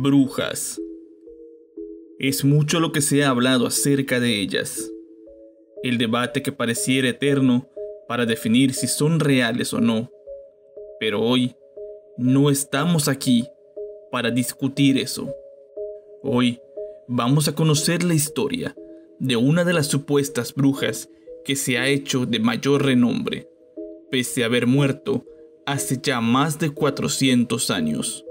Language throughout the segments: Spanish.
Brujas. Es mucho lo que se ha hablado acerca de ellas. El debate que pareciera eterno para definir si son reales o no. Pero hoy no estamos aquí para discutir eso. Hoy vamos a conocer la historia de una de las supuestas brujas que se ha hecho de mayor renombre, pese a haber muerto hace ya más de 400 años.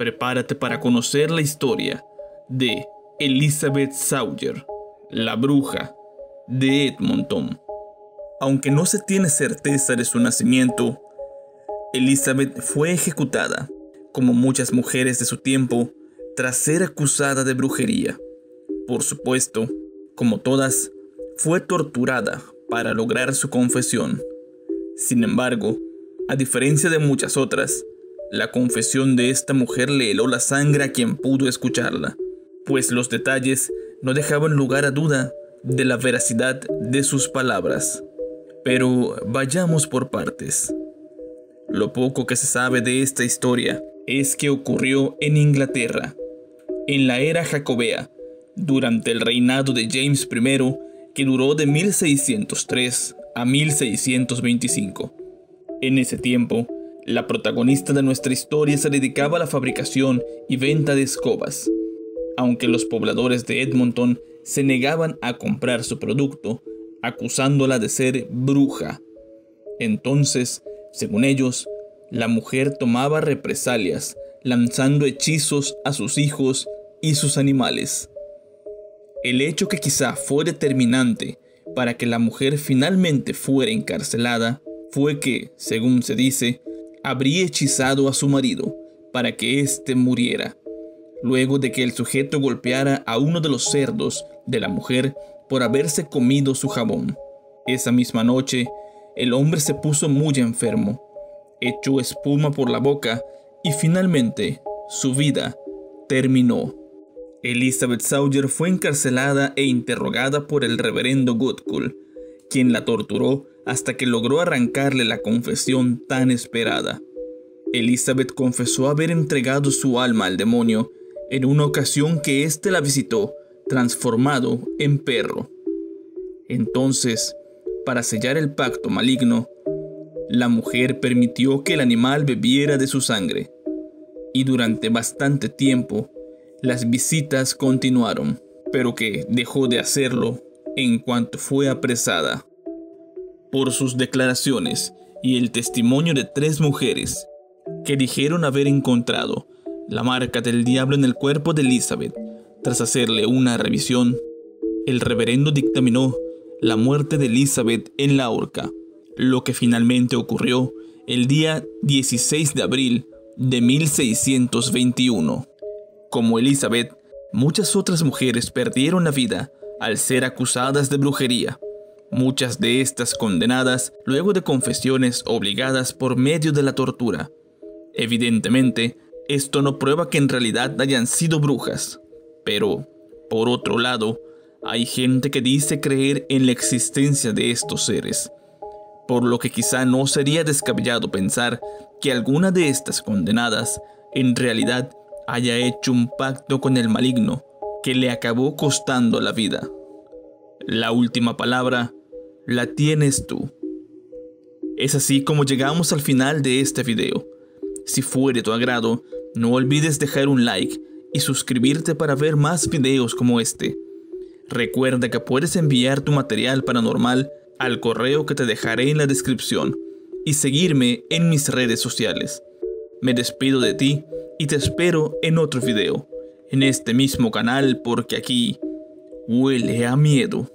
Prepárate para conocer la historia de Elizabeth Sawyer, la bruja de Edmonton. Aunque no se tiene certeza de su nacimiento, Elizabeth fue ejecutada, como muchas mujeres de su tiempo, tras ser acusada de brujería. Por supuesto, como todas, fue torturada para lograr su confesión. Sin embargo, a diferencia de muchas otras, la confesión de esta mujer le heló la sangre a quien pudo escucharla, pues los detalles no dejaban lugar a duda de la veracidad de sus palabras. Pero vayamos por partes. Lo poco que se sabe de esta historia es que ocurrió en Inglaterra, en la era jacobea, durante el reinado de James I, que duró de 1603 a 1625. En ese tiempo, la protagonista de nuestra historia se dedicaba a la fabricación y venta de escobas. Aunque los pobladores de Edmonton se negaban a comprar su producto, acusándola de ser bruja. Entonces, según ellos, la mujer tomaba represalias, lanzando hechizos a sus hijos y sus animales. El hecho que quizá fue determinante para que la mujer finalmente fuera encarcelada fue que, según se dice, habría hechizado a su marido para que éste muriera, luego de que el sujeto golpeara a uno de los cerdos de la mujer por haberse comido su jabón. Esa misma noche, el hombre se puso muy enfermo, echó espuma por la boca y finalmente su vida terminó. Elizabeth Sawyer fue encarcelada e interrogada por el reverendo Goodkull, quien la torturó hasta que logró arrancarle la confesión tan esperada. Elizabeth confesó haber entregado su alma al demonio en una ocasión que éste la visitó, transformado en perro. Entonces, para sellar el pacto maligno, la mujer permitió que el animal bebiera de su sangre, y durante bastante tiempo las visitas continuaron, pero que dejó de hacerlo en cuanto fue apresada por sus declaraciones y el testimonio de tres mujeres que dijeron haber encontrado la marca del diablo en el cuerpo de Elizabeth. Tras hacerle una revisión, el reverendo dictaminó la muerte de Elizabeth en la horca, lo que finalmente ocurrió el día 16 de abril de 1621. Como Elizabeth, muchas otras mujeres perdieron la vida al ser acusadas de brujería muchas de estas condenadas luego de confesiones obligadas por medio de la tortura. Evidentemente, esto no prueba que en realidad hayan sido brujas, pero, por otro lado, hay gente que dice creer en la existencia de estos seres, por lo que quizá no sería descabellado pensar que alguna de estas condenadas en realidad haya hecho un pacto con el maligno que le acabó costando la vida. La última palabra la tienes tú. Es así como llegamos al final de este video. Si fue de tu agrado, no olvides dejar un like y suscribirte para ver más videos como este. Recuerda que puedes enviar tu material paranormal al correo que te dejaré en la descripción y seguirme en mis redes sociales. Me despido de ti y te espero en otro video, en este mismo canal porque aquí huele a miedo.